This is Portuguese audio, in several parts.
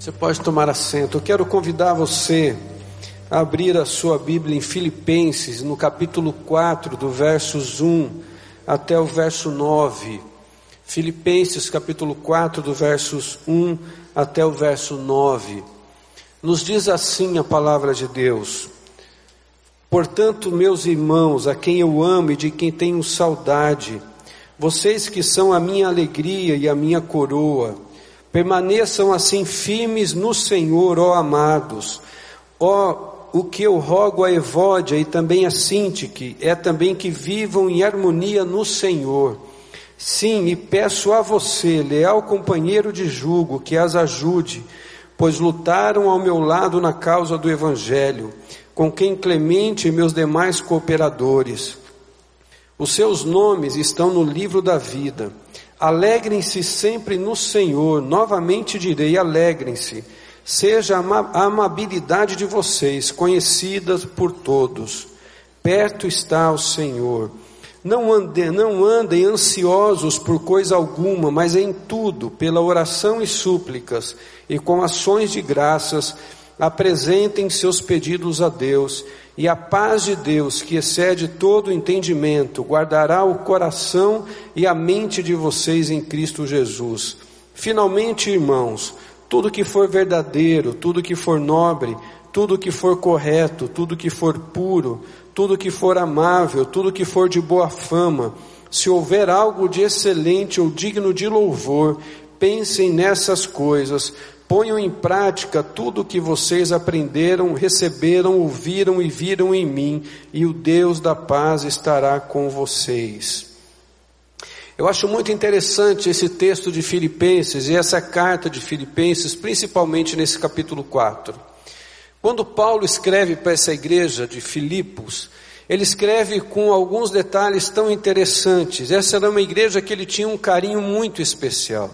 Você pode tomar assento. Eu quero convidar você a abrir a sua Bíblia em Filipenses, no capítulo 4, do versos 1 até o verso 9. Filipenses, capítulo 4, do versos 1 até o verso 9. Nos diz assim a palavra de Deus: Portanto, meus irmãos, a quem eu amo e de quem tenho saudade, vocês que são a minha alegria e a minha coroa, Permaneçam assim firmes no Senhor, ó amados. Ó, o que eu rogo a Evódia e também a Sintique é também que vivam em harmonia no Senhor. Sim, e peço a você, leal companheiro de jugo, que as ajude, pois lutaram ao meu lado na causa do Evangelho, com quem Clemente e meus demais cooperadores. Os seus nomes estão no livro da vida. Alegrem-se sempre no Senhor, novamente direi: alegrem-se. Seja a amabilidade de vocês conhecida por todos. Perto está o Senhor. Não andem, não andem ansiosos por coisa alguma, mas em tudo, pela oração e súplicas, e com ações de graças, apresentem seus pedidos a Deus e a paz de Deus, que excede todo entendimento, guardará o coração e a mente de vocês em Cristo Jesus. Finalmente, irmãos, tudo que for verdadeiro, tudo que for nobre, tudo que for correto, tudo que for puro, tudo que for amável, tudo que for de boa fama, se houver algo de excelente ou digno de louvor, pensem nessas coisas, Ponham em prática tudo o que vocês aprenderam, receberam, ouviram e viram em mim, e o Deus da paz estará com vocês. Eu acho muito interessante esse texto de Filipenses e essa carta de Filipenses, principalmente nesse capítulo 4. Quando Paulo escreve para essa igreja de Filipos, ele escreve com alguns detalhes tão interessantes. Essa era uma igreja que ele tinha um carinho muito especial.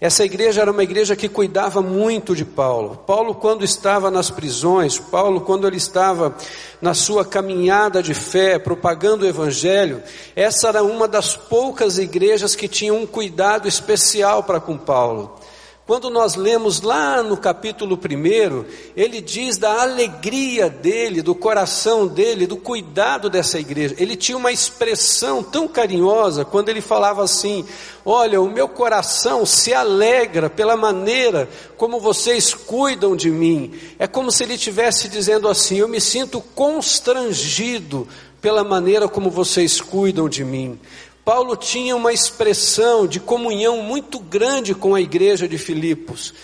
Essa igreja era uma igreja que cuidava muito de Paulo. Paulo, quando estava nas prisões, Paulo, quando ele estava na sua caminhada de fé, propagando o Evangelho, essa era uma das poucas igrejas que tinham um cuidado especial para com Paulo. Quando nós lemos lá no capítulo 1, ele diz da alegria dele, do coração dele, do cuidado dessa igreja. Ele tinha uma expressão tão carinhosa quando ele falava assim: Olha, o meu coração se alegra pela maneira como vocês cuidam de mim. É como se ele estivesse dizendo assim: Eu me sinto constrangido pela maneira como vocês cuidam de mim. Paulo tinha uma expressão de comunhão muito grande com a igreja de Filipos.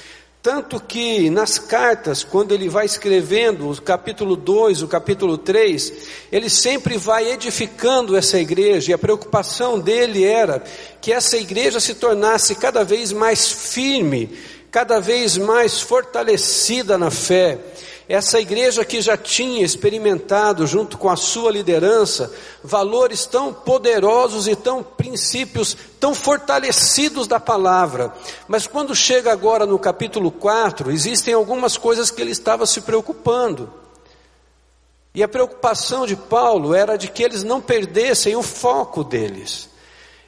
Tanto que nas cartas, quando ele vai escrevendo o capítulo 2, o capítulo 3, ele sempre vai edificando essa igreja, e a preocupação dele era que essa igreja se tornasse cada vez mais firme, cada vez mais fortalecida na fé, essa igreja que já tinha experimentado, junto com a sua liderança, valores tão poderosos e tão princípios tão fortalecidos da palavra. Mas quando chega agora no capítulo 4, existem algumas coisas que ele estava se preocupando. E a preocupação de Paulo era de que eles não perdessem o foco deles,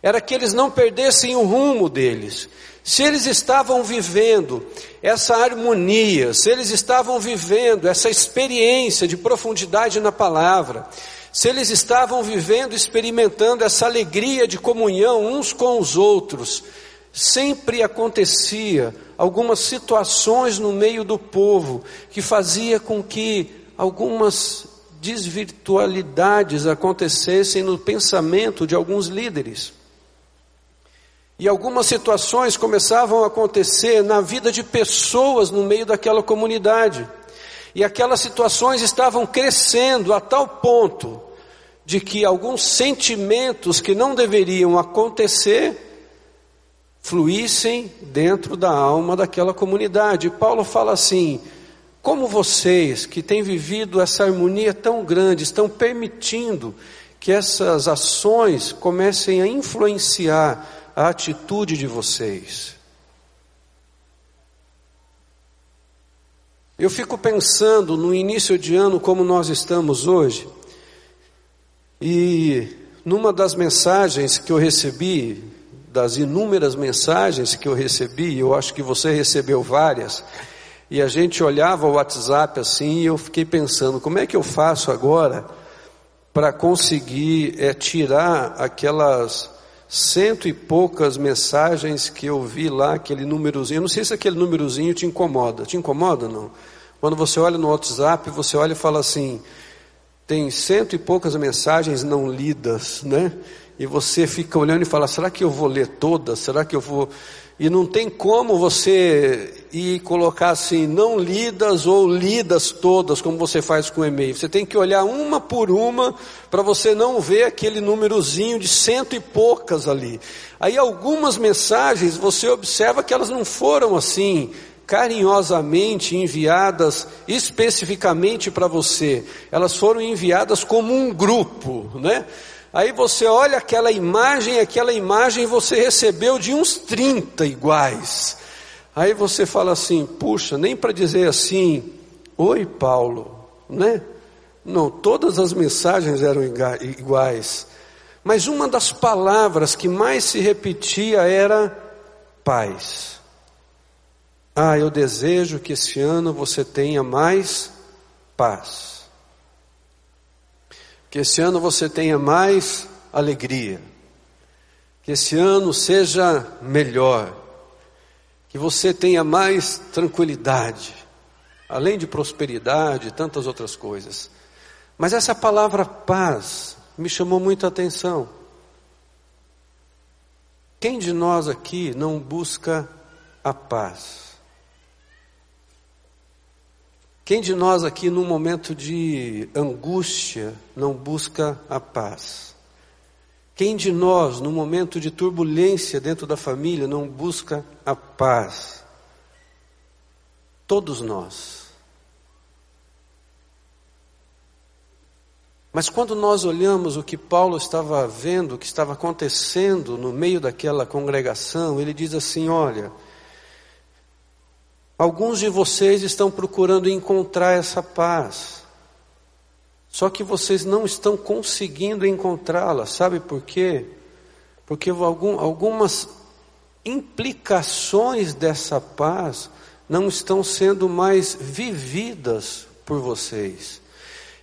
era que eles não perdessem o rumo deles. Se eles estavam vivendo essa harmonia, se eles estavam vivendo essa experiência de profundidade na palavra, se eles estavam vivendo, experimentando essa alegria de comunhão uns com os outros, sempre acontecia algumas situações no meio do povo que fazia com que algumas desvirtualidades acontecessem no pensamento de alguns líderes. E algumas situações começavam a acontecer na vida de pessoas no meio daquela comunidade. E aquelas situações estavam crescendo a tal ponto de que alguns sentimentos que não deveriam acontecer fluíssem dentro da alma daquela comunidade. E Paulo fala assim: como vocês que têm vivido essa harmonia tão grande, estão permitindo que essas ações comecem a influenciar a atitude de vocês. Eu fico pensando no início de ano como nós estamos hoje, e numa das mensagens que eu recebi, das inúmeras mensagens que eu recebi, eu acho que você recebeu várias, E a gente olhava o WhatsApp assim e eu fiquei pensando, como é que eu faço agora para conseguir é, tirar aquelas cento e poucas mensagens que eu vi lá, aquele númerozinho. Eu não sei se aquele númerozinho te incomoda. Te incomoda não? Quando você olha no WhatsApp, você olha e fala assim: tem cento e poucas mensagens não lidas, né? E você fica olhando e fala: será que eu vou ler todas? Será que eu vou. E não tem como você ir colocar assim, não lidas ou lidas todas, como você faz com e-mail. Você tem que olhar uma por uma, para você não ver aquele númerozinho de cento e poucas ali. Aí algumas mensagens você observa que elas não foram assim, carinhosamente enviadas especificamente para você. Elas foram enviadas como um grupo, né? Aí você olha aquela imagem, aquela imagem você recebeu de uns 30 iguais. Aí você fala assim, puxa, nem para dizer assim, oi Paulo, né? Não, todas as mensagens eram iguais. Mas uma das palavras que mais se repetia era paz. Ah, eu desejo que esse ano você tenha mais paz. Que esse ano você tenha mais alegria. Que esse ano seja melhor. Que você tenha mais tranquilidade. Além de prosperidade e tantas outras coisas. Mas essa palavra paz me chamou muita atenção. Quem de nós aqui não busca a paz? Quem de nós aqui, num momento de angústia, não busca a paz? Quem de nós, num momento de turbulência dentro da família, não busca a paz? Todos nós. Mas quando nós olhamos o que Paulo estava vendo, o que estava acontecendo no meio daquela congregação, ele diz assim: olha. Alguns de vocês estão procurando encontrar essa paz, só que vocês não estão conseguindo encontrá-la, sabe por quê? Porque algum, algumas implicações dessa paz não estão sendo mais vividas por vocês.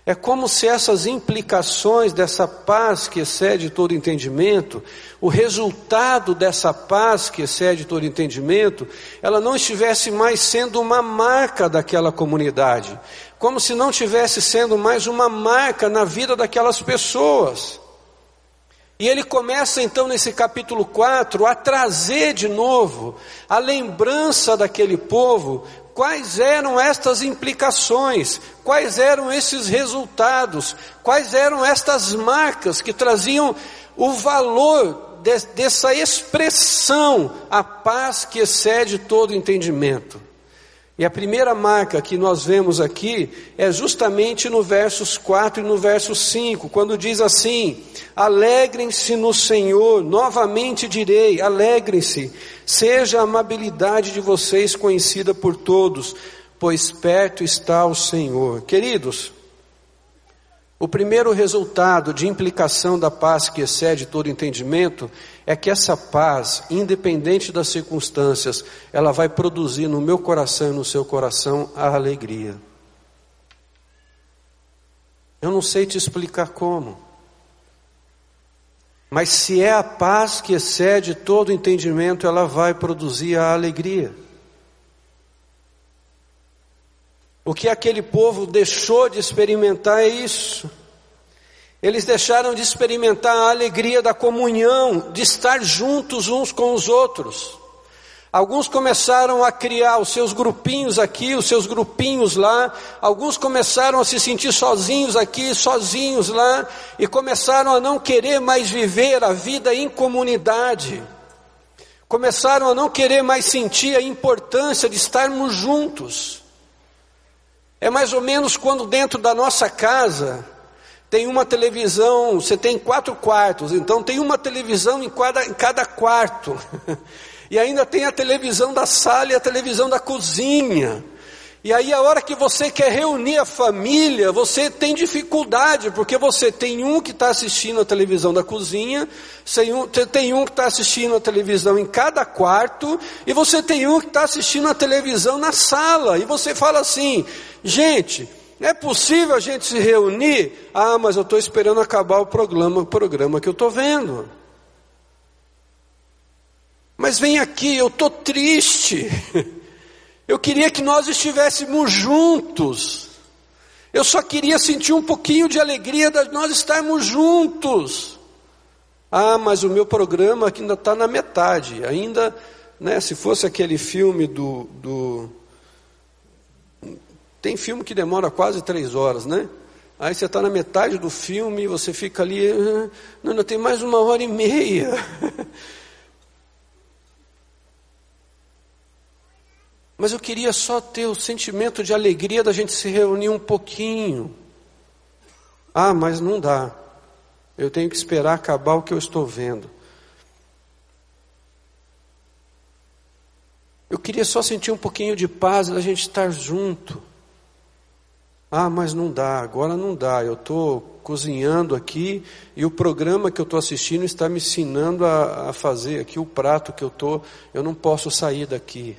É como se essas implicações dessa paz que excede todo entendimento, o resultado dessa paz que excede todo entendimento, ela não estivesse mais sendo uma marca daquela comunidade, como se não tivesse sendo mais uma marca na vida daquelas pessoas. E ele começa então nesse capítulo 4 a trazer de novo a lembrança daquele povo quais eram estas implicações, quais eram esses resultados, quais eram estas marcas que traziam o valor de, dessa expressão, a paz que excede todo entendimento. E a primeira marca que nós vemos aqui é justamente no versos 4 e no verso 5, quando diz assim: Alegrem-se no Senhor, novamente direi, alegrem-se, seja a amabilidade de vocês conhecida por todos, pois perto está o Senhor. Queridos, o primeiro resultado de implicação da paz que excede todo entendimento é que essa paz, independente das circunstâncias, ela vai produzir no meu coração e no seu coração a alegria. Eu não sei te explicar como. Mas se é a paz que excede todo entendimento, ela vai produzir a alegria. O que aquele povo deixou de experimentar é isso. Eles deixaram de experimentar a alegria da comunhão, de estar juntos uns com os outros. Alguns começaram a criar os seus grupinhos aqui, os seus grupinhos lá. Alguns começaram a se sentir sozinhos aqui, sozinhos lá. E começaram a não querer mais viver a vida em comunidade. Começaram a não querer mais sentir a importância de estarmos juntos. É mais ou menos quando dentro da nossa casa tem uma televisão, você tem quatro quartos, então tem uma televisão em cada, em cada quarto. E ainda tem a televisão da sala e a televisão da cozinha. E aí, a hora que você quer reunir a família, você tem dificuldade, porque você tem um que está assistindo a televisão da cozinha, tem um que está assistindo a televisão em cada quarto, e você tem um que está assistindo a televisão na sala. E você fala assim: gente, é possível a gente se reunir? Ah, mas eu estou esperando acabar o programa, o programa que eu estou vendo. Mas vem aqui, eu estou triste. Eu queria que nós estivéssemos juntos. Eu só queria sentir um pouquinho de alegria de nós estarmos juntos. Ah, mas o meu programa ainda está na metade. Ainda, né, se fosse aquele filme do, do. Tem filme que demora quase três horas, né? Aí você está na metade do filme e você fica ali. Ah, não, ainda tem mais uma hora e meia. Mas eu queria só ter o sentimento de alegria da gente se reunir um pouquinho. Ah, mas não dá. Eu tenho que esperar acabar o que eu estou vendo. Eu queria só sentir um pouquinho de paz da gente estar junto. Ah, mas não dá, agora não dá. Eu estou cozinhando aqui e o programa que eu estou assistindo está me ensinando a, a fazer aqui o prato que eu estou. Eu não posso sair daqui.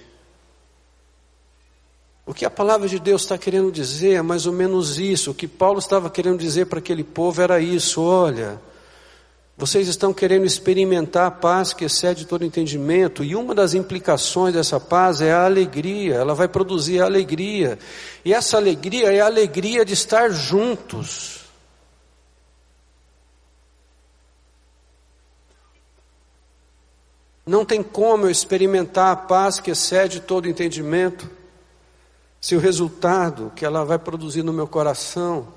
O que a palavra de Deus está querendo dizer é mais ou menos isso. O que Paulo estava querendo dizer para aquele povo era isso: olha, vocês estão querendo experimentar a paz que excede todo entendimento, e uma das implicações dessa paz é a alegria, ela vai produzir a alegria, e essa alegria é a alegria de estar juntos. Não tem como eu experimentar a paz que excede todo entendimento se o resultado que ela vai produzir no meu coração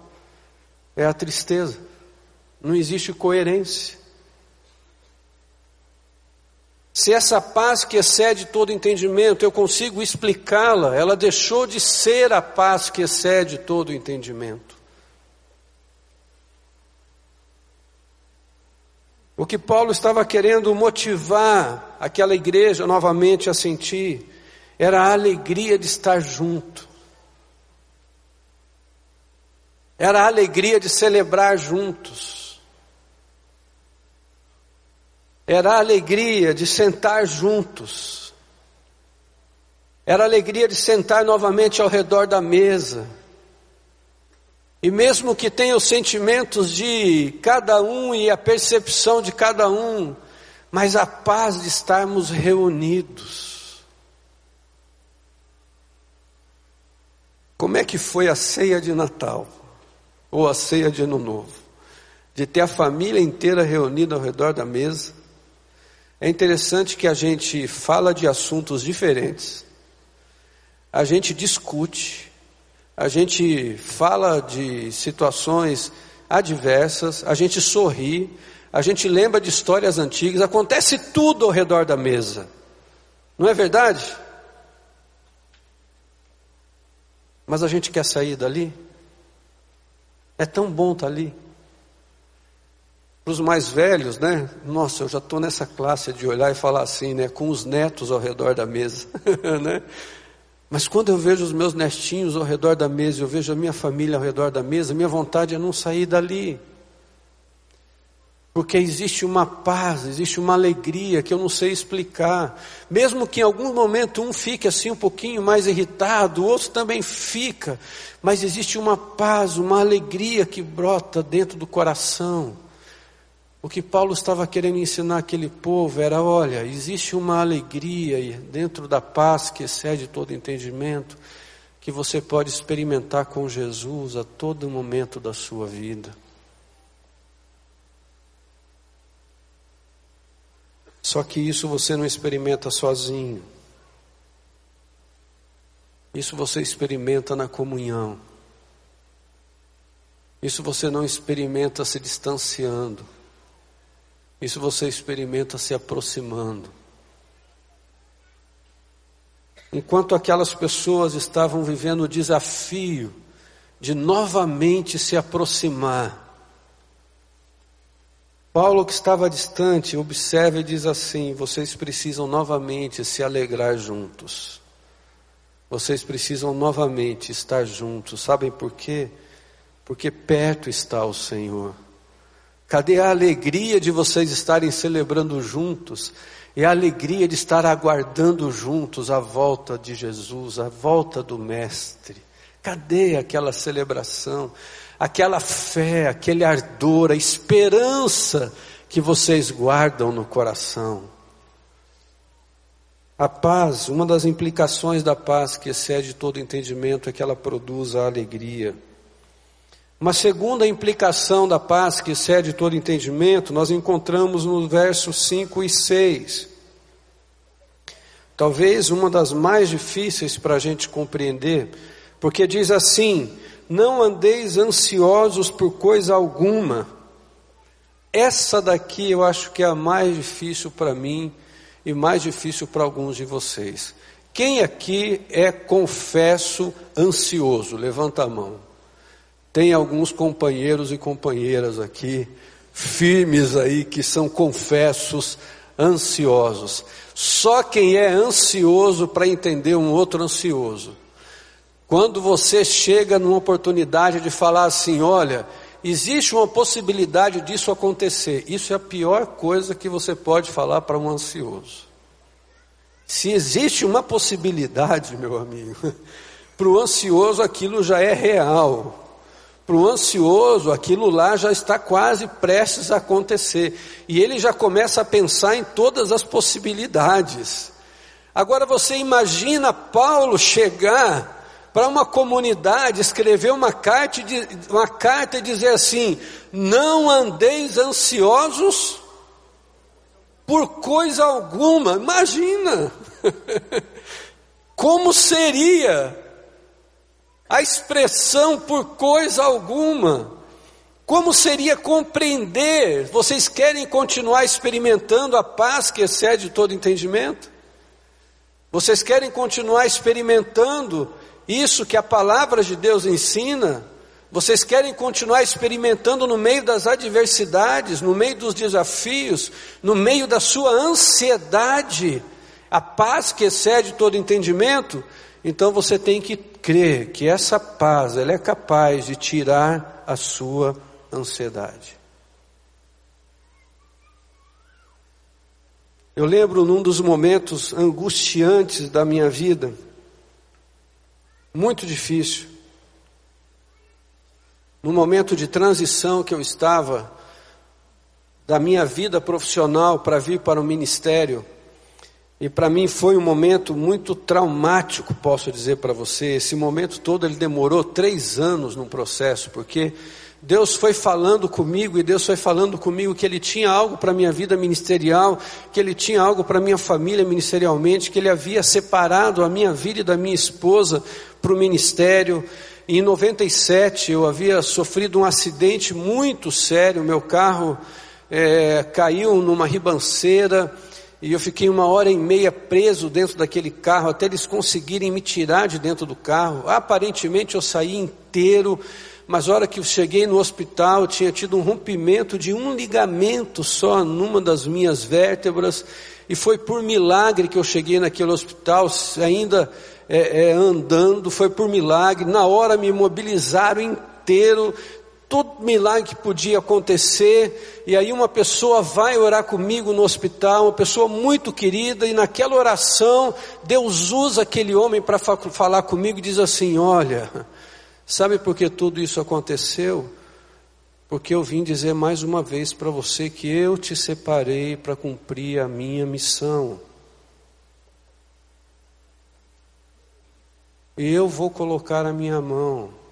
é a tristeza, não existe coerência. Se essa paz que excede todo entendimento, eu consigo explicá-la, ela deixou de ser a paz que excede todo entendimento. O que Paulo estava querendo motivar aquela igreja novamente a sentir era a alegria de estar junto, era a alegria de celebrar juntos, era a alegria de sentar juntos, era a alegria de sentar novamente ao redor da mesa. E mesmo que tenha os sentimentos de cada um e a percepção de cada um, mas a paz de estarmos reunidos. Como é que foi a ceia de Natal? Ou a ceia de Ano Novo? De ter a família inteira reunida ao redor da mesa. É interessante que a gente fala de assuntos diferentes, a gente discute, a gente fala de situações adversas, a gente sorri, a gente lembra de histórias antigas, acontece tudo ao redor da mesa. Não é verdade? Mas a gente quer sair dali? É tão bom estar ali. Para os mais velhos, né? Nossa, eu já estou nessa classe de olhar e falar assim, né? Com os netos ao redor da mesa, né? Mas quando eu vejo os meus nestinhos ao redor da mesa, eu vejo a minha família ao redor da mesa, minha vontade é não sair dali. Porque existe uma paz, existe uma alegria que eu não sei explicar. Mesmo que em algum momento um fique assim um pouquinho mais irritado, o outro também fica. Mas existe uma paz, uma alegria que brota dentro do coração. O que Paulo estava querendo ensinar aquele povo era: olha, existe uma alegria dentro da paz que excede todo entendimento, que você pode experimentar com Jesus a todo momento da sua vida. Só que isso você não experimenta sozinho. Isso você experimenta na comunhão. Isso você não experimenta se distanciando. Isso você experimenta se aproximando. Enquanto aquelas pessoas estavam vivendo o desafio de novamente se aproximar, Paulo, que estava distante, observa e diz assim: vocês precisam novamente se alegrar juntos. vocês precisam novamente estar juntos. Sabem por quê? Porque perto está o Senhor. Cadê a alegria de vocês estarem celebrando juntos? E a alegria de estar aguardando juntos a volta de Jesus, a volta do Mestre. Cadê aquela celebração, aquela fé, aquele ardor, a esperança que vocês guardam no coração? A paz, uma das implicações da paz que excede todo entendimento é que ela produz a alegria. Uma segunda implicação da paz que excede todo entendimento, nós encontramos no versos 5 e 6. Talvez uma das mais difíceis para a gente compreender, porque diz assim: Não andeis ansiosos por coisa alguma. Essa daqui eu acho que é a mais difícil para mim e mais difícil para alguns de vocês. Quem aqui é, confesso, ansioso? Levanta a mão. Tem alguns companheiros e companheiras aqui, firmes aí, que são confessos, ansiosos. Só quem é ansioso para entender um outro ansioso. Quando você chega numa oportunidade de falar assim: olha, existe uma possibilidade disso acontecer, isso é a pior coisa que você pode falar para um ansioso. Se existe uma possibilidade, meu amigo, para o ansioso aquilo já é real. Para o ansioso, aquilo lá já está quase prestes a acontecer. E ele já começa a pensar em todas as possibilidades. Agora você imagina Paulo chegar para uma comunidade, escrever uma carta, uma carta e dizer assim: não andeis ansiosos por coisa alguma. Imagina! Como seria a expressão por coisa alguma. Como seria compreender? Vocês querem continuar experimentando a paz que excede todo entendimento? Vocês querem continuar experimentando isso que a palavra de Deus ensina? Vocês querem continuar experimentando no meio das adversidades, no meio dos desafios, no meio da sua ansiedade, a paz que excede todo entendimento? Então você tem que crer que essa paz ela é capaz de tirar a sua ansiedade. Eu lembro num dos momentos angustiantes da minha vida, muito difícil, no momento de transição que eu estava da minha vida profissional para vir para o ministério, e para mim foi um momento muito traumático, posso dizer para você. Esse momento todo ele demorou três anos no processo, porque Deus foi falando comigo e Deus foi falando comigo que Ele tinha algo para minha vida ministerial, que Ele tinha algo para minha família ministerialmente, que Ele havia separado a minha vida e da minha esposa para o ministério. Em 97 eu havia sofrido um acidente muito sério, meu carro é, caiu numa ribanceira e eu fiquei uma hora e meia preso dentro daquele carro até eles conseguirem me tirar de dentro do carro. Aparentemente eu saí inteiro, mas a hora que eu cheguei no hospital tinha tido um rompimento de um ligamento só numa das minhas vértebras. E foi por milagre que eu cheguei naquele hospital, ainda é, é, andando, foi por milagre. Na hora me imobilizaram inteiro, todo milagre que podia acontecer, e aí uma pessoa vai orar comigo no hospital, uma pessoa muito querida, e naquela oração, Deus usa aquele homem para falar comigo e diz assim: Olha, sabe por que tudo isso aconteceu? Porque eu vim dizer mais uma vez para você que eu te separei para cumprir a minha missão. E eu vou colocar a minha mão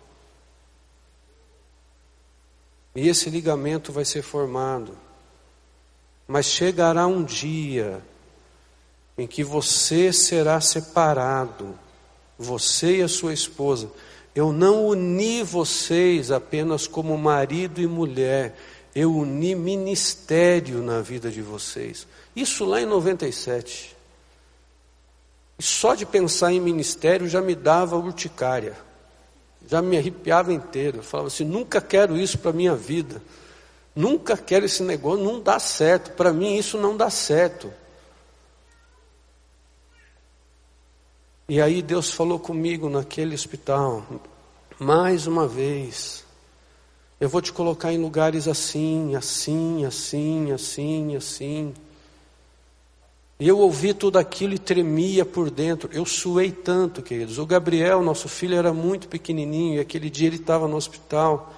E esse ligamento vai ser formado. Mas chegará um dia em que você será separado, você e a sua esposa. Eu não uni vocês apenas como marido e mulher, eu uni ministério na vida de vocês. Isso lá em 97. E só de pensar em ministério já me dava urticária já me arrepiava inteiro. Eu falava assim: nunca quero isso para a minha vida. Nunca quero esse negócio, não dá certo. Para mim, isso não dá certo. E aí Deus falou comigo naquele hospital, mais uma vez, eu vou te colocar em lugares assim, assim, assim, assim, assim. Eu ouvi tudo aquilo e tremia por dentro. Eu suei tanto, queridos. O Gabriel, nosso filho, era muito pequenininho e aquele dia ele estava no hospital.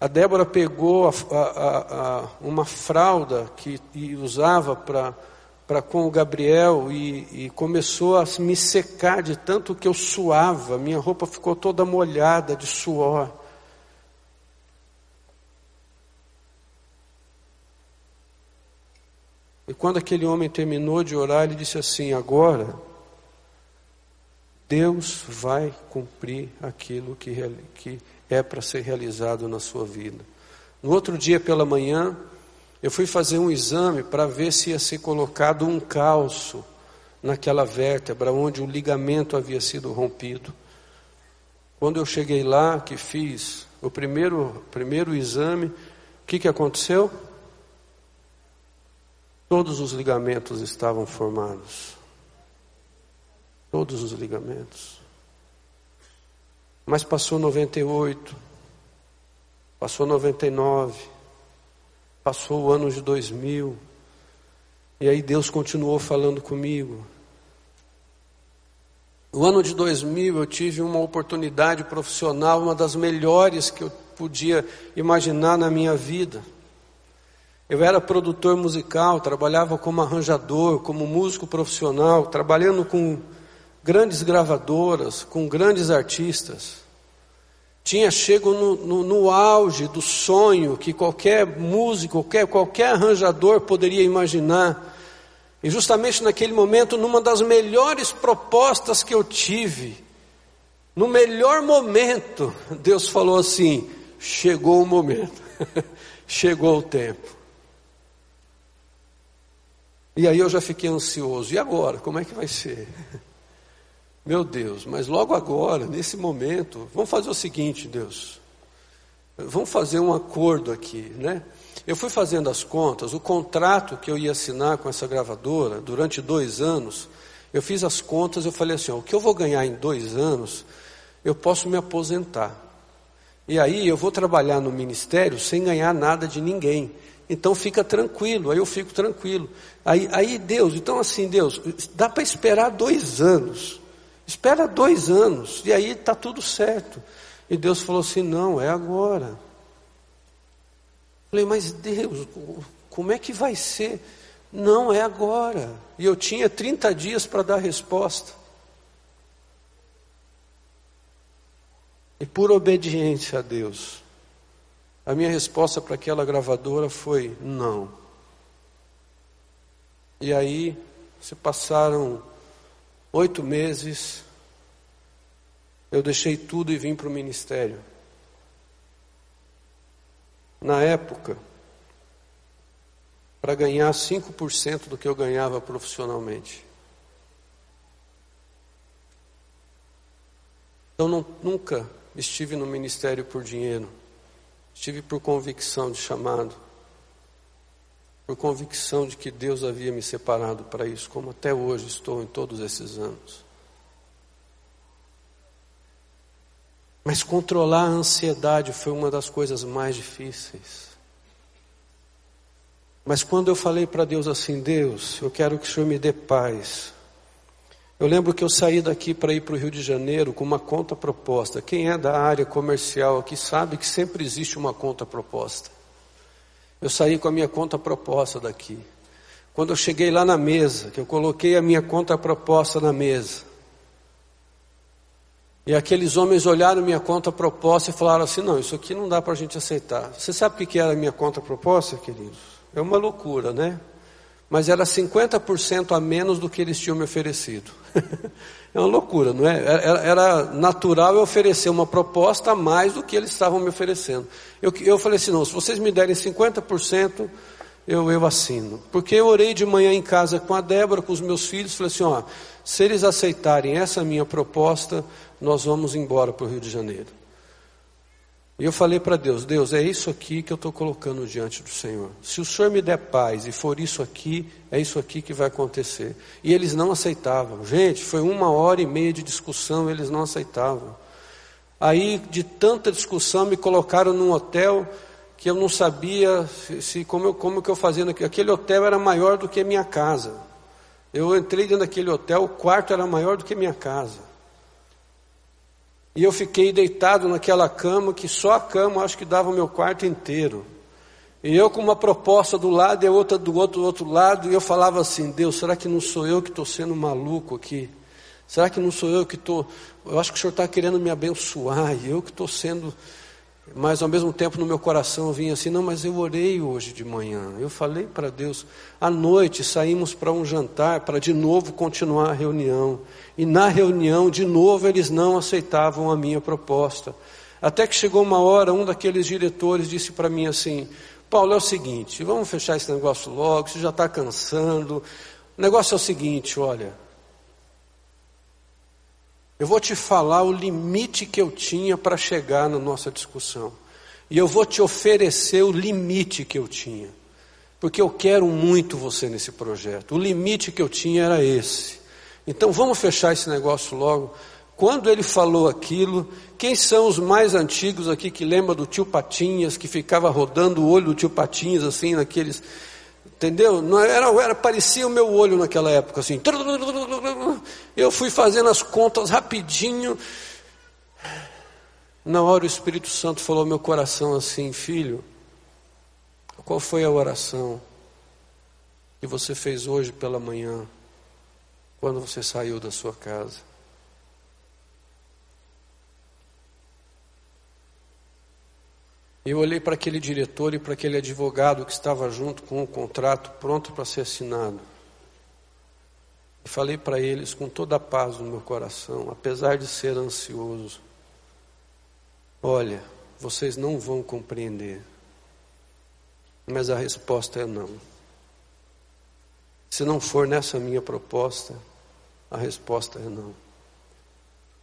A Débora pegou a, a, a, uma fralda que usava para com o Gabriel e, e, começou a me secar de tanto que eu suava. Minha roupa ficou toda molhada de suor. E quando aquele homem terminou de orar, ele disse assim: Agora, Deus vai cumprir aquilo que, que é para ser realizado na sua vida. No outro dia pela manhã, eu fui fazer um exame para ver se ia ser colocado um calço naquela vértebra onde o ligamento havia sido rompido. Quando eu cheguei lá, que fiz o primeiro, primeiro exame, o que, que aconteceu? Todos os ligamentos estavam formados. Todos os ligamentos. Mas passou 98, passou 99, passou o ano de 2000, e aí Deus continuou falando comigo. No ano de 2000 eu tive uma oportunidade profissional, uma das melhores que eu podia imaginar na minha vida. Eu era produtor musical, trabalhava como arranjador, como músico profissional, trabalhando com grandes gravadoras, com grandes artistas tinha chego no, no, no, auge do sonho que qualquer músico, qualquer, qualquer arranjador poderia imaginar. E justamente naquele momento, numa das melhores propostas que eu tive, no melhor momento, Deus falou assim: chegou o momento, chegou o tempo. E aí eu já fiquei ansioso. E agora? Como é que vai ser? Meu Deus, mas logo agora, nesse momento, vamos fazer o seguinte, Deus. Vamos fazer um acordo aqui, né? Eu fui fazendo as contas, o contrato que eu ia assinar com essa gravadora durante dois anos, eu fiz as contas, eu falei assim, ó, o que eu vou ganhar em dois anos, eu posso me aposentar. E aí eu vou trabalhar no ministério sem ganhar nada de ninguém. Então fica tranquilo, aí eu fico tranquilo. Aí, aí Deus, então assim, Deus, dá para esperar dois anos. Espera dois anos e aí está tudo certo. E Deus falou assim: não, é agora. Falei, mas Deus, como é que vai ser? Não, é agora. E eu tinha 30 dias para dar resposta. E por obediência a Deus, a minha resposta para aquela gravadora foi: não. E aí se passaram oito meses, eu deixei tudo e vim para o ministério. Na época, para ganhar 5% do que eu ganhava profissionalmente. Então não, nunca estive no ministério por dinheiro, estive por convicção de chamado por convicção de que Deus havia me separado para isso, como até hoje estou em todos esses anos. Mas controlar a ansiedade foi uma das coisas mais difíceis. Mas quando eu falei para Deus assim, Deus, eu quero que o Senhor me dê paz. Eu lembro que eu saí daqui para ir para o Rio de Janeiro com uma conta proposta. Quem é da área comercial aqui sabe que sempre existe uma conta proposta. Eu saí com a minha conta proposta daqui. Quando eu cheguei lá na mesa, que eu coloquei a minha conta proposta na mesa, e aqueles homens olharam minha conta proposta e falaram assim: não, isso aqui não dá para a gente aceitar. Você sabe o que era a minha conta proposta, queridos? É uma loucura, né? Mas era 50% a menos do que eles tinham me oferecido. É uma loucura, não é? Era, era, natural eu oferecer uma proposta a mais do que eles estavam me oferecendo. Eu, eu falei assim: não, se vocês me derem 50%, eu, eu assino. Porque eu orei de manhã em casa com a Débora, com os meus filhos, falei assim: ó, se eles aceitarem essa minha proposta, nós vamos embora para o Rio de Janeiro. E eu falei para Deus: Deus, é isso aqui que eu estou colocando diante do Senhor. Se o Senhor me der paz e for isso aqui, é isso aqui que vai acontecer. E eles não aceitavam. Gente, foi uma hora e meia de discussão, eles não aceitavam. Aí, de tanta discussão, me colocaram num hotel que eu não sabia se, como, eu, como que eu fazia. Aquele hotel era maior do que a minha casa. Eu entrei dentro daquele hotel, o quarto era maior do que a minha casa. E eu fiquei deitado naquela cama, que só a cama acho que dava o meu quarto inteiro. E eu com uma proposta do lado e outra do outro, do outro lado, e eu falava assim, Deus, será que não sou eu que estou sendo maluco aqui? Será que não sou eu que estou. Eu acho que o Senhor está querendo me abençoar, e eu que estou sendo. Mas ao mesmo tempo no meu coração vinha assim, não, mas eu orei hoje de manhã. Eu falei para Deus. À noite saímos para um jantar para de novo continuar a reunião. E na reunião, de novo, eles não aceitavam a minha proposta. Até que chegou uma hora, um daqueles diretores disse para mim assim: Paulo, é o seguinte, vamos fechar esse negócio logo, você já está cansando. O negócio é o seguinte: olha, eu vou te falar o limite que eu tinha para chegar na nossa discussão. E eu vou te oferecer o limite que eu tinha. Porque eu quero muito você nesse projeto. O limite que eu tinha era esse. Então vamos fechar esse negócio logo. Quando ele falou aquilo, quem são os mais antigos aqui que lembra do tio Patinhas, que ficava rodando o olho do tio Patinhas assim naqueles Entendeu? Não era, era, parecia o meu olho naquela época, assim. Eu fui fazendo as contas rapidinho. Na hora o Espírito Santo falou ao meu coração assim, filho, qual foi a oração que você fez hoje pela manhã, quando você saiu da sua casa? Eu olhei para aquele diretor e para aquele advogado que estava junto com o contrato pronto para ser assinado. E falei para eles com toda a paz no meu coração, apesar de ser ansioso: Olha, vocês não vão compreender, mas a resposta é não. Se não for nessa minha proposta, a resposta é não.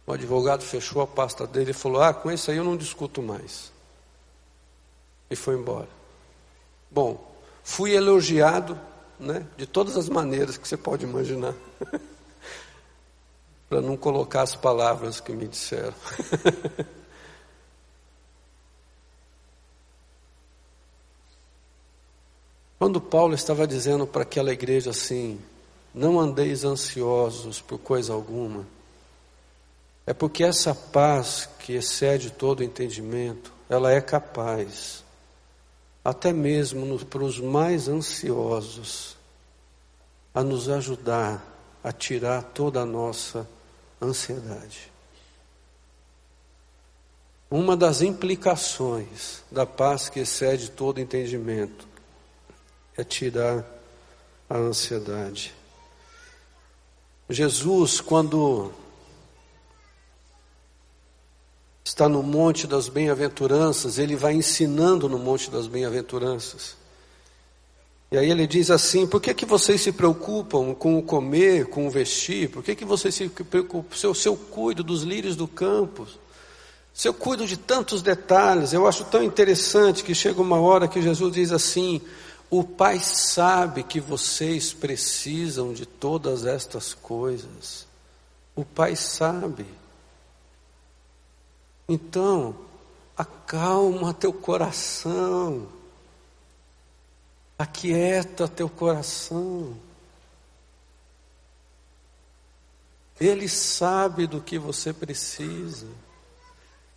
O advogado fechou a pasta dele e falou: Ah, com esse aí eu não discuto mais e foi embora. Bom, fui elogiado, né, de todas as maneiras que você pode imaginar, para não colocar as palavras que me disseram. Quando Paulo estava dizendo para aquela igreja assim: não andeis ansiosos por coisa alguma, é porque essa paz que excede todo entendimento, ela é capaz até mesmo para os mais ansiosos, a nos ajudar a tirar toda a nossa ansiedade. Uma das implicações da paz que excede todo entendimento é tirar a ansiedade. Jesus, quando está no Monte das Bem-aventuranças, ele vai ensinando no Monte das Bem-aventuranças. E aí ele diz assim: por que, que vocês se preocupam com o comer, com o vestir? Por que, que vocês se preocupam? Se eu, se eu cuido dos lírios do campo, se eu cuido de tantos detalhes, eu acho tão interessante que chega uma hora que Jesus diz assim: o Pai sabe que vocês precisam de todas estas coisas. O Pai sabe. Então, acalma teu coração, aquieta teu coração. Ele sabe do que você precisa.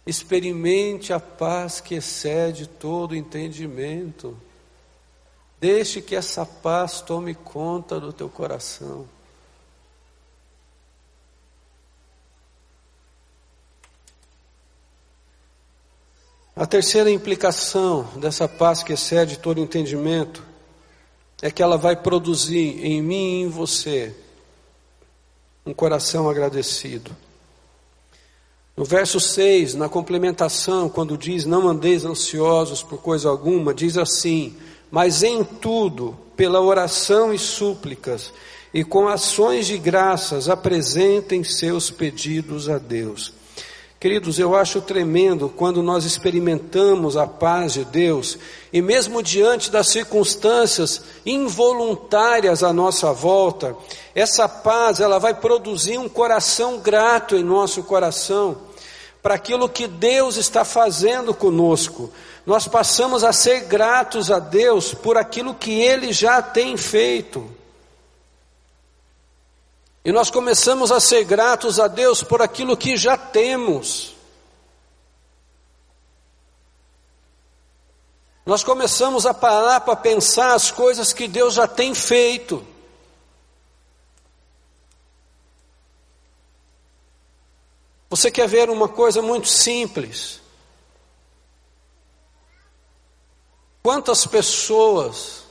Experimente a paz que excede todo entendimento. Deixe que essa paz tome conta do teu coração. A terceira implicação dessa paz que excede todo entendimento é que ela vai produzir em mim e em você um coração agradecido. No verso 6, na complementação, quando diz: Não andeis ansiosos por coisa alguma, diz assim: Mas em tudo, pela oração e súplicas, e com ações de graças, apresentem seus pedidos a Deus. Queridos, eu acho tremendo quando nós experimentamos a paz de Deus e, mesmo diante das circunstâncias involuntárias à nossa volta, essa paz ela vai produzir um coração grato em nosso coração para aquilo que Deus está fazendo conosco. Nós passamos a ser gratos a Deus por aquilo que Ele já tem feito. E nós começamos a ser gratos a Deus por aquilo que já temos. Nós começamos a parar para pensar as coisas que Deus já tem feito. Você quer ver uma coisa muito simples? Quantas pessoas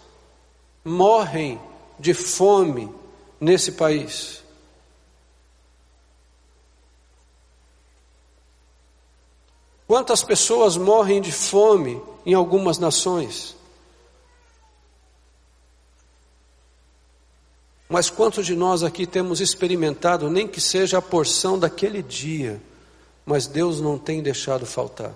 morrem de fome nesse país? Quantas pessoas morrem de fome em algumas nações? Mas quantos de nós aqui temos experimentado, nem que seja a porção daquele dia, mas Deus não tem deixado faltar?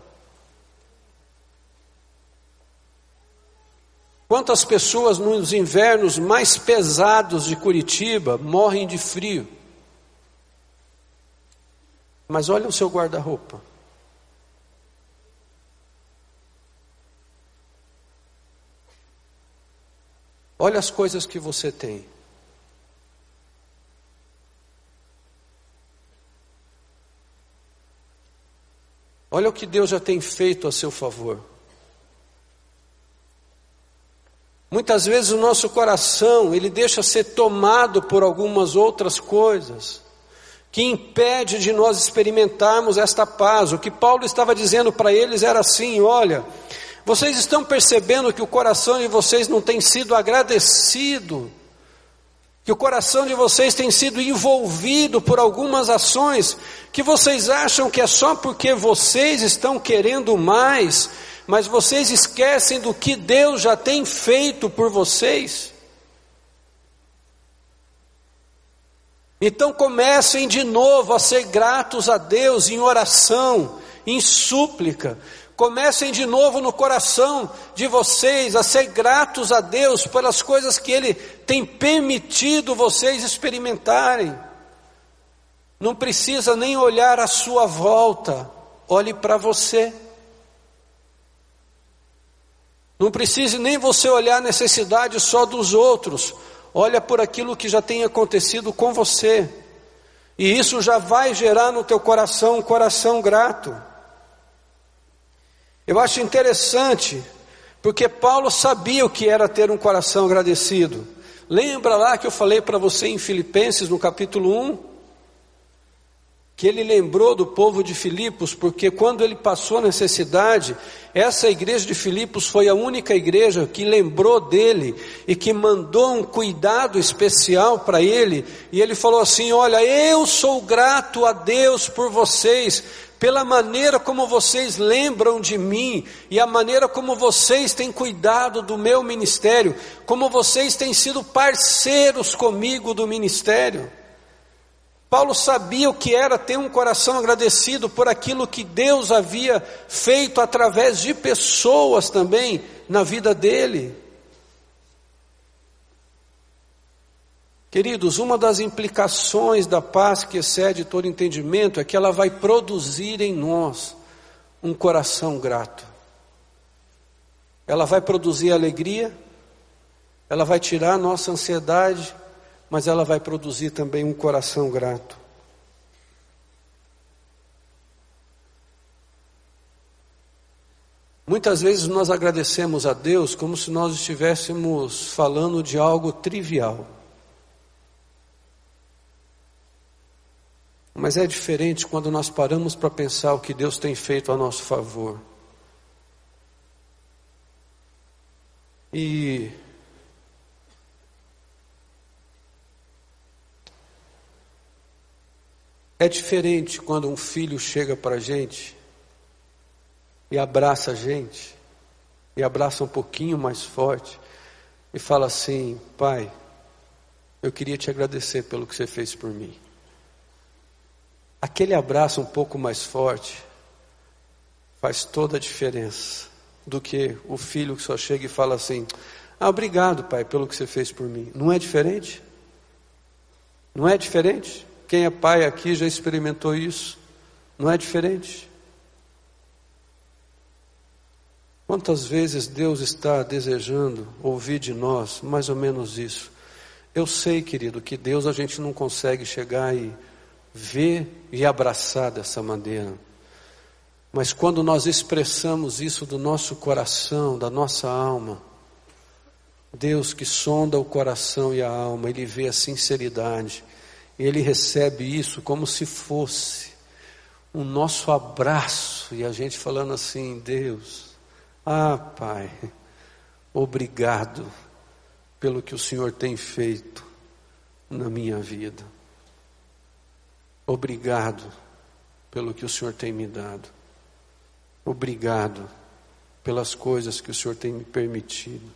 Quantas pessoas nos invernos mais pesados de Curitiba morrem de frio? Mas olha o seu guarda-roupa. Olha as coisas que você tem. Olha o que Deus já tem feito a seu favor. Muitas vezes o nosso coração, ele deixa ser tomado por algumas outras coisas, que impede de nós experimentarmos esta paz. O que Paulo estava dizendo para eles era assim: olha, vocês estão percebendo que o coração de vocês não tem sido agradecido, que o coração de vocês tem sido envolvido por algumas ações que vocês acham que é só porque vocês estão querendo mais, mas vocês esquecem do que Deus já tem feito por vocês. Então comecem de novo a ser gratos a Deus em oração, em súplica, Comecem de novo no coração de vocês a ser gratos a Deus pelas coisas que Ele tem permitido vocês experimentarem. Não precisa nem olhar à sua volta, olhe para você. Não precisa nem você olhar a necessidade só dos outros, olha por aquilo que já tem acontecido com você. E isso já vai gerar no teu coração um coração grato. Eu acho interessante, porque Paulo sabia o que era ter um coração agradecido. Lembra lá que eu falei para você em Filipenses, no capítulo 1? Que ele lembrou do povo de Filipos, porque quando ele passou necessidade, essa igreja de Filipos foi a única igreja que lembrou dele e que mandou um cuidado especial para ele, e ele falou assim: Olha, eu sou grato a Deus por vocês, pela maneira como vocês lembram de mim e a maneira como vocês têm cuidado do meu ministério, como vocês têm sido parceiros comigo do ministério. Paulo sabia o que era ter um coração agradecido por aquilo que Deus havia feito através de pessoas também na vida dele. Queridos, uma das implicações da paz que excede todo entendimento é que ela vai produzir em nós um coração grato. Ela vai produzir alegria, ela vai tirar a nossa ansiedade, mas ela vai produzir também um coração grato. Muitas vezes nós agradecemos a Deus como se nós estivéssemos falando de algo trivial. Mas é diferente quando nós paramos para pensar o que Deus tem feito a nosso favor. E é diferente quando um filho chega para a gente e abraça a gente, e abraça um pouquinho mais forte, e fala assim: Pai, eu queria te agradecer pelo que você fez por mim. Aquele abraço um pouco mais forte faz toda a diferença do que o filho que só chega e fala assim: ah, obrigado, pai, pelo que você fez por mim. Não é diferente? Não é diferente? Quem é pai aqui já experimentou isso. Não é diferente? Quantas vezes Deus está desejando ouvir de nós mais ou menos isso? Eu sei, querido, que Deus a gente não consegue chegar e ver e abraçar dessa maneira. Mas quando nós expressamos isso do nosso coração, da nossa alma, Deus que sonda o coração e a alma, Ele vê a sinceridade, Ele recebe isso como se fosse o nosso abraço, e a gente falando assim: Deus, ah, Pai, obrigado pelo que o Senhor tem feito na minha vida. Obrigado pelo que o Senhor tem me dado. Obrigado pelas coisas que o Senhor tem me permitido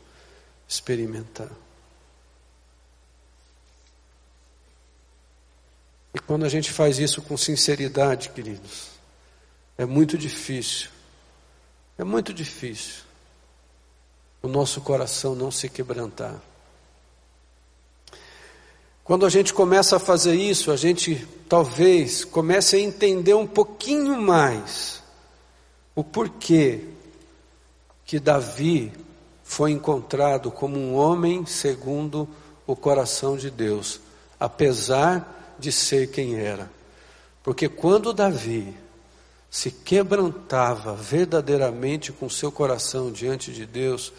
experimentar. E quando a gente faz isso com sinceridade, queridos, é muito difícil é muito difícil o nosso coração não se quebrantar. Quando a gente começa a fazer isso, a gente talvez comece a entender um pouquinho mais o porquê que Davi foi encontrado como um homem segundo o coração de Deus, apesar de ser quem era. Porque quando Davi se quebrantava verdadeiramente com seu coração diante de Deus,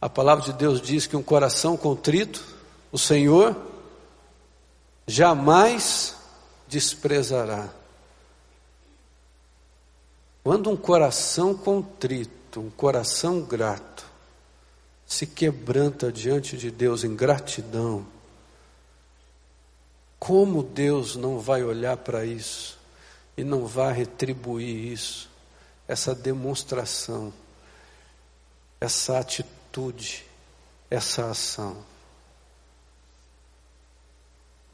a palavra de Deus diz que um coração contrito, o Senhor jamais desprezará. Quando um coração contrito, um coração grato, se quebranta diante de Deus em gratidão, como Deus não vai olhar para isso? e não vá retribuir isso, essa demonstração, essa atitude, essa ação.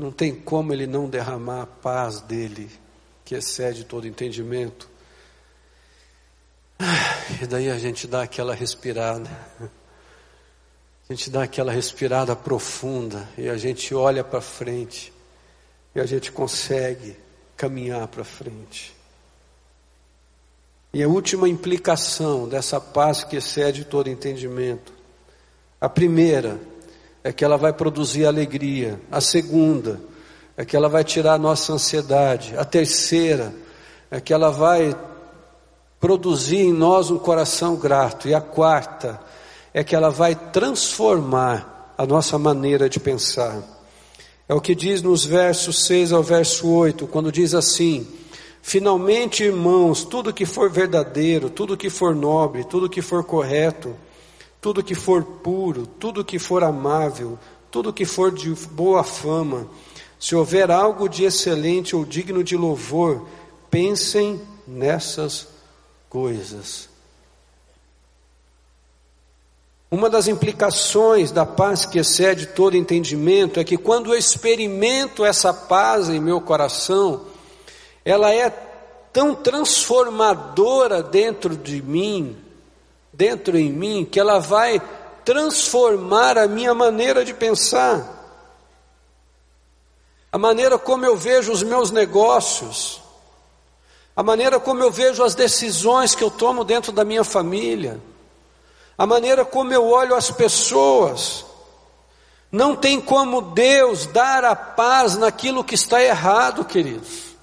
Não tem como ele não derramar a paz dele, que excede todo entendimento. E daí a gente dá aquela respirada. A gente dá aquela respirada profunda e a gente olha para frente e a gente consegue caminhar para frente. E a última implicação dessa paz que excede todo entendimento. A primeira é que ela vai produzir alegria. A segunda é que ela vai tirar a nossa ansiedade. A terceira é que ela vai produzir em nós um coração grato. E a quarta é que ela vai transformar a nossa maneira de pensar. É o que diz nos versos 6 ao verso 8, quando diz assim: Finalmente, irmãos, tudo que for verdadeiro, tudo que for nobre, tudo que for correto, tudo que for puro, tudo que for amável, tudo que for de boa fama, se houver algo de excelente ou digno de louvor, pensem nessas coisas. Uma das implicações da paz que excede todo entendimento é que quando eu experimento essa paz em meu coração, ela é tão transformadora dentro de mim, dentro em mim, que ela vai transformar a minha maneira de pensar, a maneira como eu vejo os meus negócios, a maneira como eu vejo as decisões que eu tomo dentro da minha família a maneira como eu olho as pessoas. Não tem como Deus dar a paz naquilo que está errado, queridos.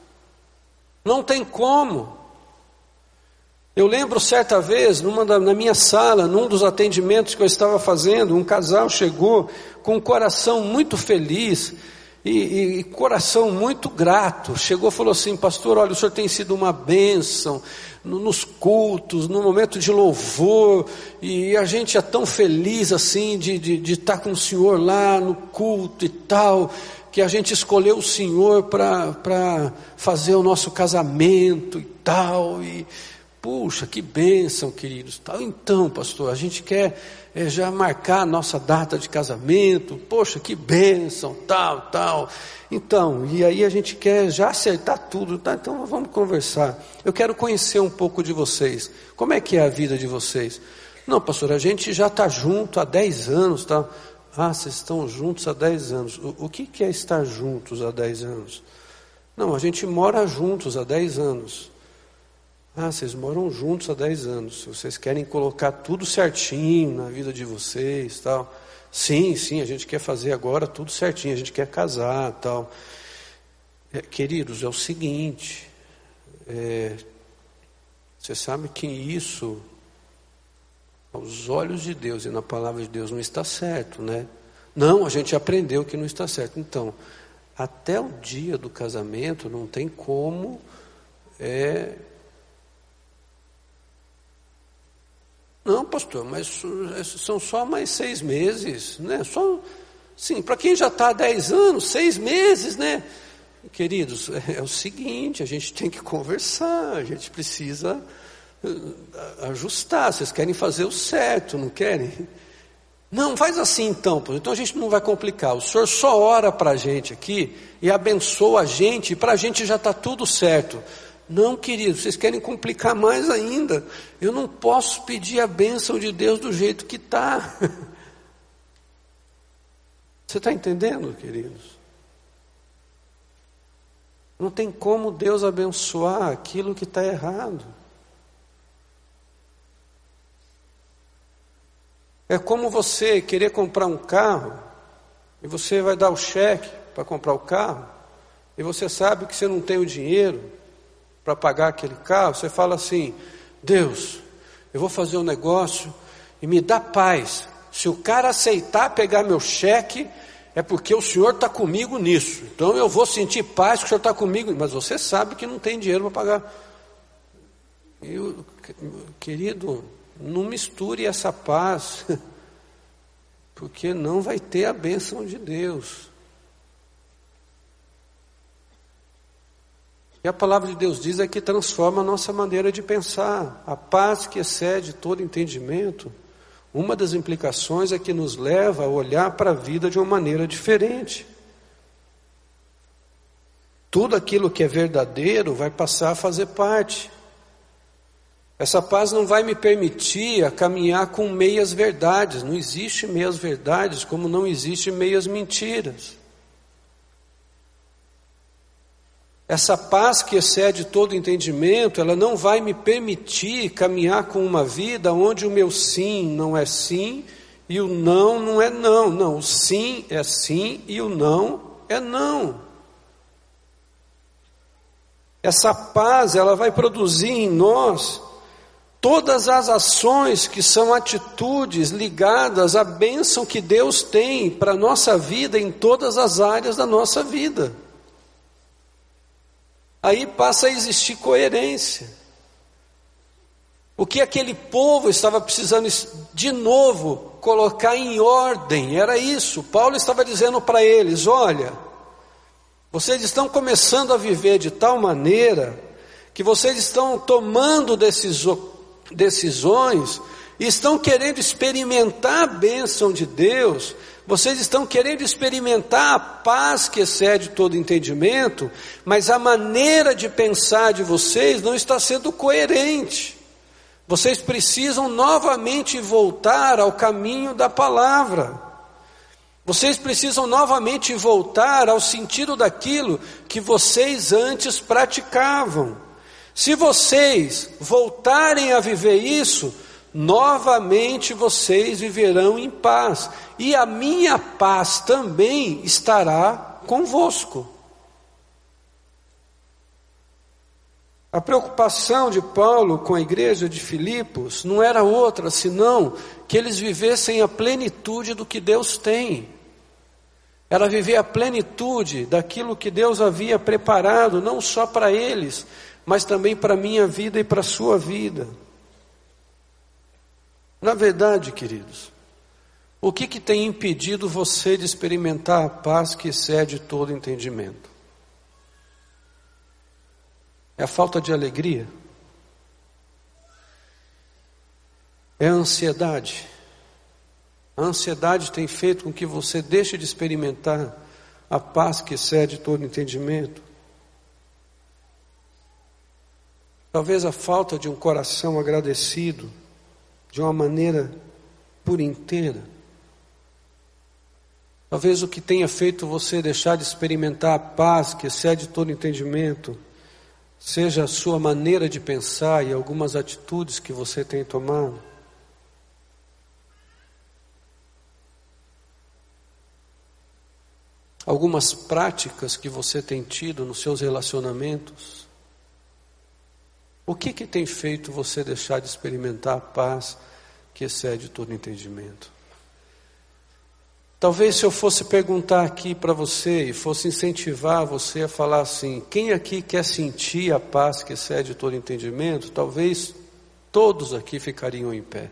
Não tem como. Eu lembro certa vez, numa da, na minha sala, num dos atendimentos que eu estava fazendo, um casal chegou com um coração muito feliz e, e, e coração muito grato. Chegou e falou assim: Pastor, olha, o senhor tem sido uma bênção nos cultos, no momento de louvor, e a gente é tão feliz assim de, de, de estar com o Senhor lá no culto e tal, que a gente escolheu o Senhor para fazer o nosso casamento e tal, e Puxa, que bênção, queridos. Tal. Então, pastor, a gente quer é, já marcar a nossa data de casamento. Poxa, que bênção, tal, tal. Então, e aí a gente quer já acertar tudo, tá? Então vamos conversar. Eu quero conhecer um pouco de vocês. Como é que é a vida de vocês? Não, pastor, a gente já está junto há 10 anos, tá? Ah, vocês estão juntos há 10 anos. O, o que, que é estar juntos há 10 anos? Não, a gente mora juntos há 10 anos. Ah, vocês moram juntos há 10 anos. Vocês querem colocar tudo certinho na vida de vocês, tal. Sim, sim, a gente quer fazer agora tudo certinho, a gente quer casar, tal. É, queridos, é o seguinte, é, você sabe que isso, aos olhos de Deus e na palavra de Deus, não está certo, né? Não, a gente aprendeu que não está certo. Então, até o dia do casamento não tem como é, Não, pastor, mas são só mais seis meses, né? Só, sim, para quem já está há dez anos, seis meses, né? Queridos, é, é o seguinte, a gente tem que conversar, a gente precisa eh, ajustar. Vocês querem fazer o certo, não querem? Não, faz assim então, então a gente não vai complicar. O senhor só ora para a gente aqui e abençoa a gente, e para a gente já está tudo certo. Não, querido, vocês querem complicar mais ainda. Eu não posso pedir a bênção de Deus do jeito que está. Você está entendendo, queridos? Não tem como Deus abençoar aquilo que está errado. É como você querer comprar um carro e você vai dar o cheque para comprar o carro e você sabe que você não tem o dinheiro para pagar aquele carro, você fala assim: Deus, eu vou fazer um negócio e me dá paz. Se o cara aceitar pegar meu cheque, é porque o Senhor está comigo nisso. Então eu vou sentir paz que o Senhor está comigo. Mas você sabe que não tem dinheiro para pagar. Eu, querido, não misture essa paz, porque não vai ter a bênção de Deus. E a palavra de Deus diz é que transforma a nossa maneira de pensar. A paz que excede todo entendimento, uma das implicações é que nos leva a olhar para a vida de uma maneira diferente. Tudo aquilo que é verdadeiro vai passar a fazer parte. Essa paz não vai me permitir a caminhar com meias verdades. Não existe meias verdades, como não existe meias mentiras. Essa paz que excede todo entendimento, ela não vai me permitir caminhar com uma vida onde o meu sim não é sim e o não não é não. Não, o sim é sim e o não é não. Essa paz, ela vai produzir em nós todas as ações que são atitudes ligadas à bênção que Deus tem para a nossa vida em todas as áreas da nossa vida aí passa a existir coerência. O que aquele povo estava precisando de novo colocar em ordem era isso. Paulo estava dizendo para eles: olha, vocês estão começando a viver de tal maneira que vocês estão tomando decisões e estão querendo experimentar a bênção de Deus, vocês estão querendo experimentar a paz que excede todo entendimento, mas a maneira de pensar de vocês não está sendo coerente. Vocês precisam novamente voltar ao caminho da palavra. Vocês precisam novamente voltar ao sentido daquilo que vocês antes praticavam. Se vocês voltarem a viver isso, novamente vocês viverão em paz, e a minha paz também estará convosco. A preocupação de Paulo com a igreja de Filipos não era outra senão que eles vivessem a plenitude do que Deus tem. Era viver a plenitude daquilo que Deus havia preparado, não só para eles, mas também para a minha vida e para a sua vida. Na verdade, queridos, o que, que tem impedido você de experimentar a paz que excede todo entendimento? É a falta de alegria? É a ansiedade. A ansiedade tem feito com que você deixe de experimentar a paz que excede todo entendimento. Talvez a falta de um coração agradecido de uma maneira por inteira. Talvez o que tenha feito você deixar de experimentar a paz que excede todo entendimento seja a sua maneira de pensar e algumas atitudes que você tem tomado. Algumas práticas que você tem tido nos seus relacionamentos. O que, que tem feito você deixar de experimentar a paz que excede todo entendimento? Talvez se eu fosse perguntar aqui para você e fosse incentivar você a falar assim: quem aqui quer sentir a paz que excede todo entendimento? Talvez todos aqui ficariam em pé.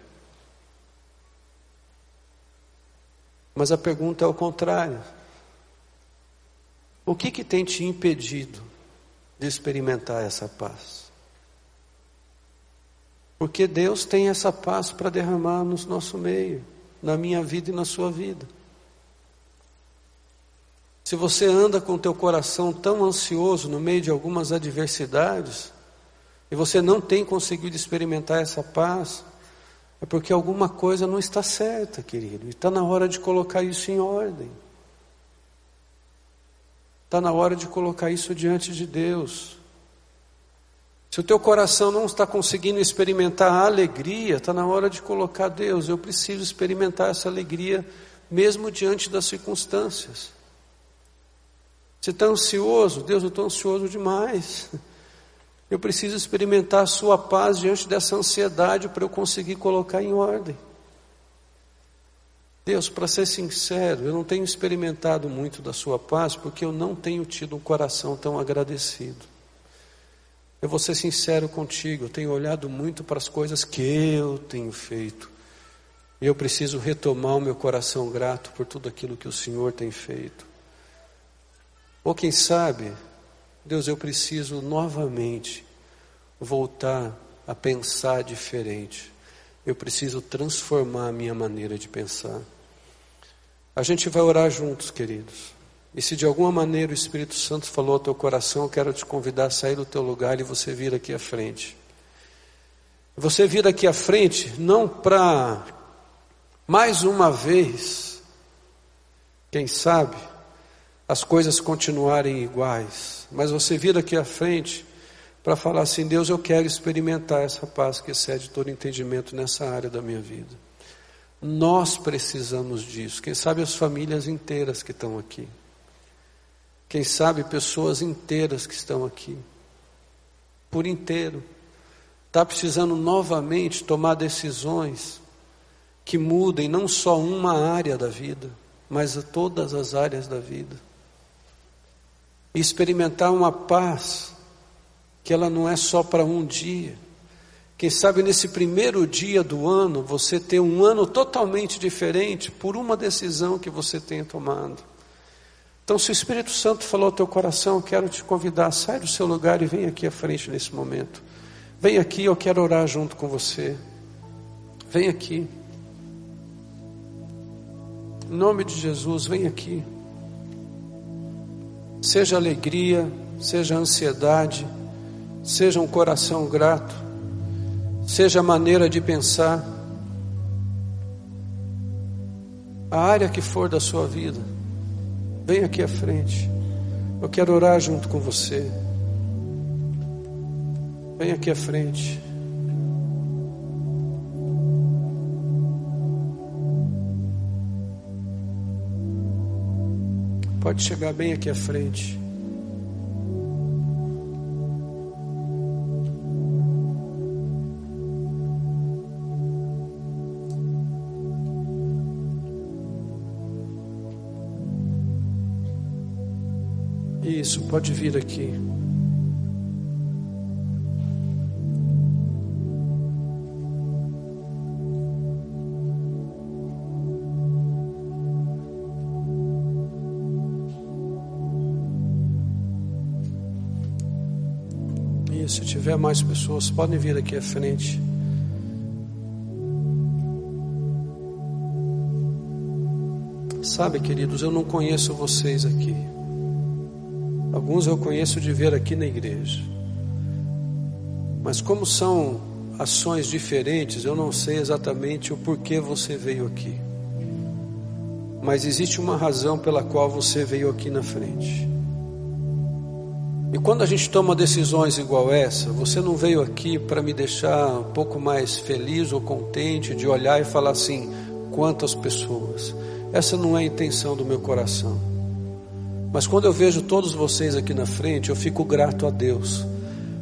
Mas a pergunta é o contrário: o que, que tem te impedido de experimentar essa paz? Porque Deus tem essa paz para derramar no nosso meio, na minha vida e na sua vida. Se você anda com o teu coração tão ansioso no meio de algumas adversidades, e você não tem conseguido experimentar essa paz, é porque alguma coisa não está certa, querido. E está na hora de colocar isso em ordem. Está na hora de colocar isso diante de Deus. Se o teu coração não está conseguindo experimentar a alegria, está na hora de colocar Deus. Eu preciso experimentar essa alegria, mesmo diante das circunstâncias. Você está ansioso? Deus, eu estou ansioso demais. Eu preciso experimentar a sua paz diante dessa ansiedade para eu conseguir colocar em ordem. Deus, para ser sincero, eu não tenho experimentado muito da sua paz porque eu não tenho tido um coração tão agradecido. Eu vou ser sincero contigo, eu tenho olhado muito para as coisas que eu tenho feito. E eu preciso retomar o meu coração grato por tudo aquilo que o Senhor tem feito. Ou quem sabe, Deus, eu preciso novamente voltar a pensar diferente. Eu preciso transformar a minha maneira de pensar. A gente vai orar juntos, queridos. E se de alguma maneira o Espírito Santo falou ao teu coração, eu quero te convidar a sair do teu lugar e você vir aqui à frente. Você vir aqui à frente não para mais uma vez, quem sabe, as coisas continuarem iguais, mas você vir aqui à frente para falar assim: Deus, eu quero experimentar essa paz que excede todo entendimento nessa área da minha vida. Nós precisamos disso. Quem sabe as famílias inteiras que estão aqui. Quem sabe pessoas inteiras que estão aqui. Por inteiro. Está precisando novamente tomar decisões que mudem não só uma área da vida, mas todas as áreas da vida e experimentar uma paz que ela não é só para um dia. Quem sabe nesse primeiro dia do ano você ter um ano totalmente diferente por uma decisão que você tenha tomado. Então, se o Espírito Santo falou ao teu coração, quero te convidar, sai do seu lugar e vem aqui à frente nesse momento. Vem aqui, eu quero orar junto com você. Vem aqui. Em nome de Jesus, vem aqui seja alegria, seja ansiedade, seja um coração grato, seja a maneira de pensar, a área que for da sua vida, vem aqui à frente. Eu quero orar junto com você. Vem aqui à frente. Pode chegar bem aqui à frente. Isso, pode vir aqui. Isso, se tiver mais pessoas, podem vir aqui à frente. Sabe, queridos, eu não conheço vocês aqui. Alguns eu conheço de ver aqui na igreja. Mas como são ações diferentes, eu não sei exatamente o porquê você veio aqui. Mas existe uma razão pela qual você veio aqui na frente. E quando a gente toma decisões igual essa, você não veio aqui para me deixar um pouco mais feliz ou contente de olhar e falar assim: quantas pessoas. Essa não é a intenção do meu coração. Mas quando eu vejo todos vocês aqui na frente, eu fico grato a Deus,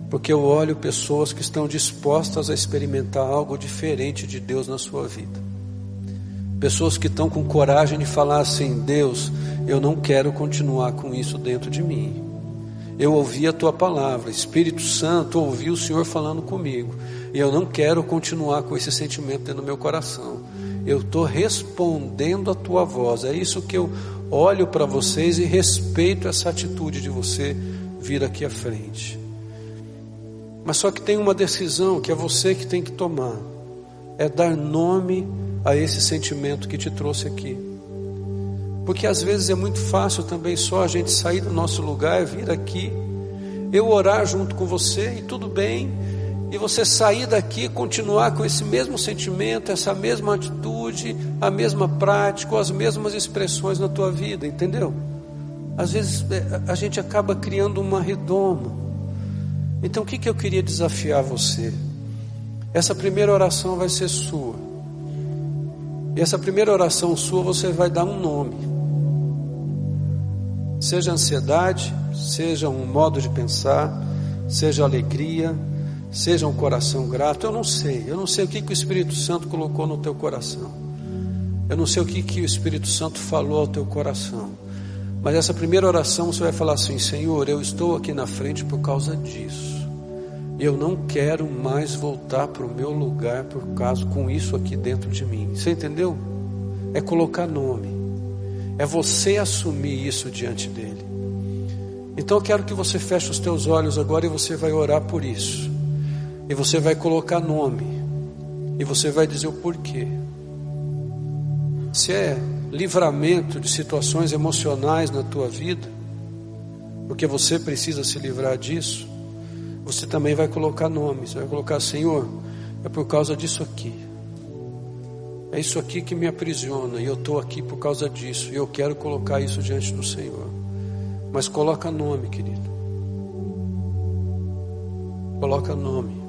porque eu olho pessoas que estão dispostas a experimentar algo diferente de Deus na sua vida. Pessoas que estão com coragem de falar assim: Deus, eu não quero continuar com isso dentro de mim. Eu ouvi a tua palavra, Espírito Santo, ouvi o Senhor falando comigo, e eu não quero continuar com esse sentimento dentro do meu coração. Eu estou respondendo a tua voz, é isso que eu olho para vocês e respeito essa atitude de você vir aqui à frente. Mas só que tem uma decisão que é você que tem que tomar: é dar nome a esse sentimento que te trouxe aqui. Porque às vezes é muito fácil também só a gente sair do nosso lugar e vir aqui, eu orar junto com você e tudo bem, e você sair daqui continuar com esse mesmo sentimento, essa mesma atitude, a mesma prática, as mesmas expressões na tua vida, entendeu? Às vezes é, a gente acaba criando uma redoma. Então o que, que eu queria desafiar você? Essa primeira oração vai ser sua. E essa primeira oração sua você vai dar um nome. Seja ansiedade, seja um modo de pensar, seja alegria, seja um coração grato. Eu não sei, eu não sei o que, que o Espírito Santo colocou no teu coração. Eu não sei o que, que o Espírito Santo falou ao teu coração. Mas essa primeira oração você vai falar assim: Senhor, eu estou aqui na frente por causa disso. Eu não quero mais voltar para o meu lugar por causa com isso aqui dentro de mim. Você entendeu? É colocar nome. É você assumir isso diante dele. Então eu quero que você feche os teus olhos agora e você vai orar por isso. E você vai colocar nome. E você vai dizer o porquê. Se é livramento de situações emocionais na tua vida, porque você precisa se livrar disso, você também vai colocar nomes. Vai colocar, Senhor, é por causa disso aqui. É isso aqui que me aprisiona e eu estou aqui por causa disso e eu quero colocar isso diante do Senhor. Mas coloca nome, querido. Coloca nome.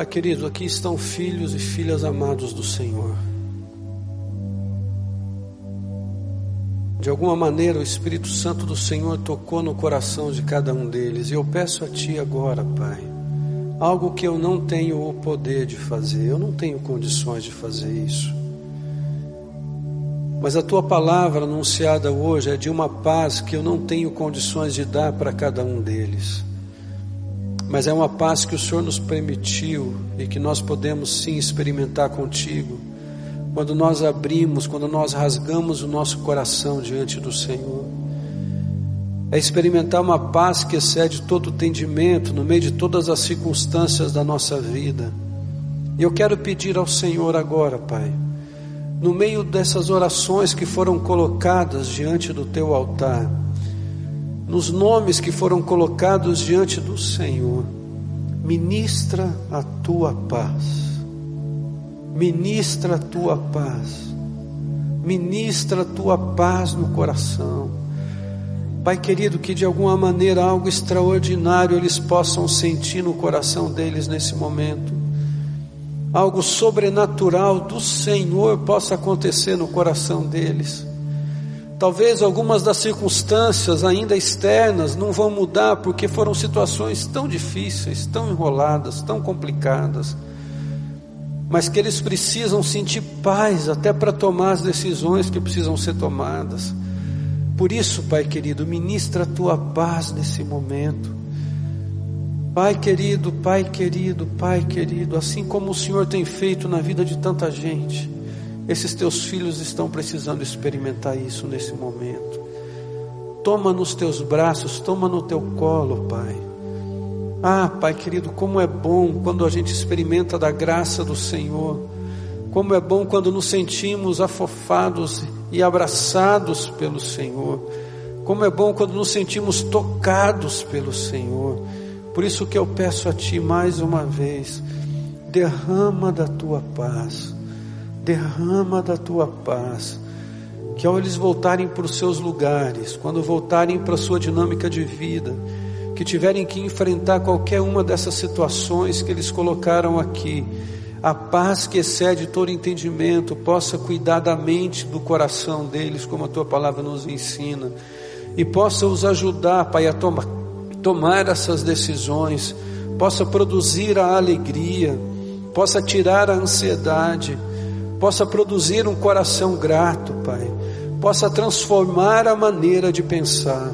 Pai querido, aqui estão filhos e filhas amados do Senhor. De alguma maneira o Espírito Santo do Senhor tocou no coração de cada um deles, e eu peço a Ti agora, Pai, algo que eu não tenho o poder de fazer, eu não tenho condições de fazer isso. Mas a Tua palavra anunciada hoje é de uma paz que eu não tenho condições de dar para cada um deles mas é uma paz que o Senhor nos permitiu e que nós podemos sim experimentar contigo. Quando nós abrimos, quando nós rasgamos o nosso coração diante do Senhor, é experimentar uma paz que excede todo o entendimento no meio de todas as circunstâncias da nossa vida. E eu quero pedir ao Senhor agora, Pai, no meio dessas orações que foram colocadas diante do teu altar, nos nomes que foram colocados diante do Senhor, ministra a tua paz, ministra a tua paz, ministra a tua paz no coração. Pai querido, que de alguma maneira algo extraordinário eles possam sentir no coração deles nesse momento. Algo sobrenatural do Senhor possa acontecer no coração deles Talvez algumas das circunstâncias ainda externas não vão mudar porque foram situações tão difíceis, tão enroladas, tão complicadas, mas que eles precisam sentir paz até para tomar as decisões que precisam ser tomadas, Por isso, Pai querido, ministra a tua paz nesse momento. Pai querido, Pai querido, Pai querido, assim como o Senhor tem feito na vida de tanta gente, esses teus filhos estão precisando experimentar isso nesse momento. Toma nos teus braços, toma no teu colo, Pai. Ah, Pai querido, como é bom quando a gente experimenta da graça do Senhor. Como é bom quando nos sentimos afofados e abraçados pelo Senhor. Como é bom quando nos sentimos tocados pelo Senhor. Por isso que eu peço a Ti mais uma vez, derrama da Tua paz, derrama da Tua paz, que ao eles voltarem para os seus lugares, quando voltarem para a sua dinâmica de vida, que tiverem que enfrentar qualquer uma dessas situações que eles colocaram aqui, a paz que excede todo entendimento possa cuidar da mente, do coração deles, como a tua palavra nos ensina, e possa os ajudar, Pai, a tomar, essas decisões, possa produzir a alegria, possa tirar a ansiedade, possa produzir um coração grato, Pai, possa transformar a maneira de pensar,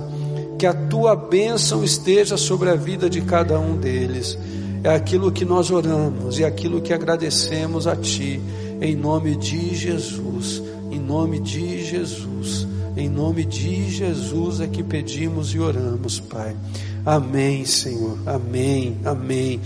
que a tua bênção esteja sobre a vida de cada um deles. É aquilo que nós oramos e é aquilo que agradecemos a Ti, em nome de Jesus, em nome de Jesus, em nome de Jesus é que pedimos e oramos, Pai. Amém, Senhor, amém, amém.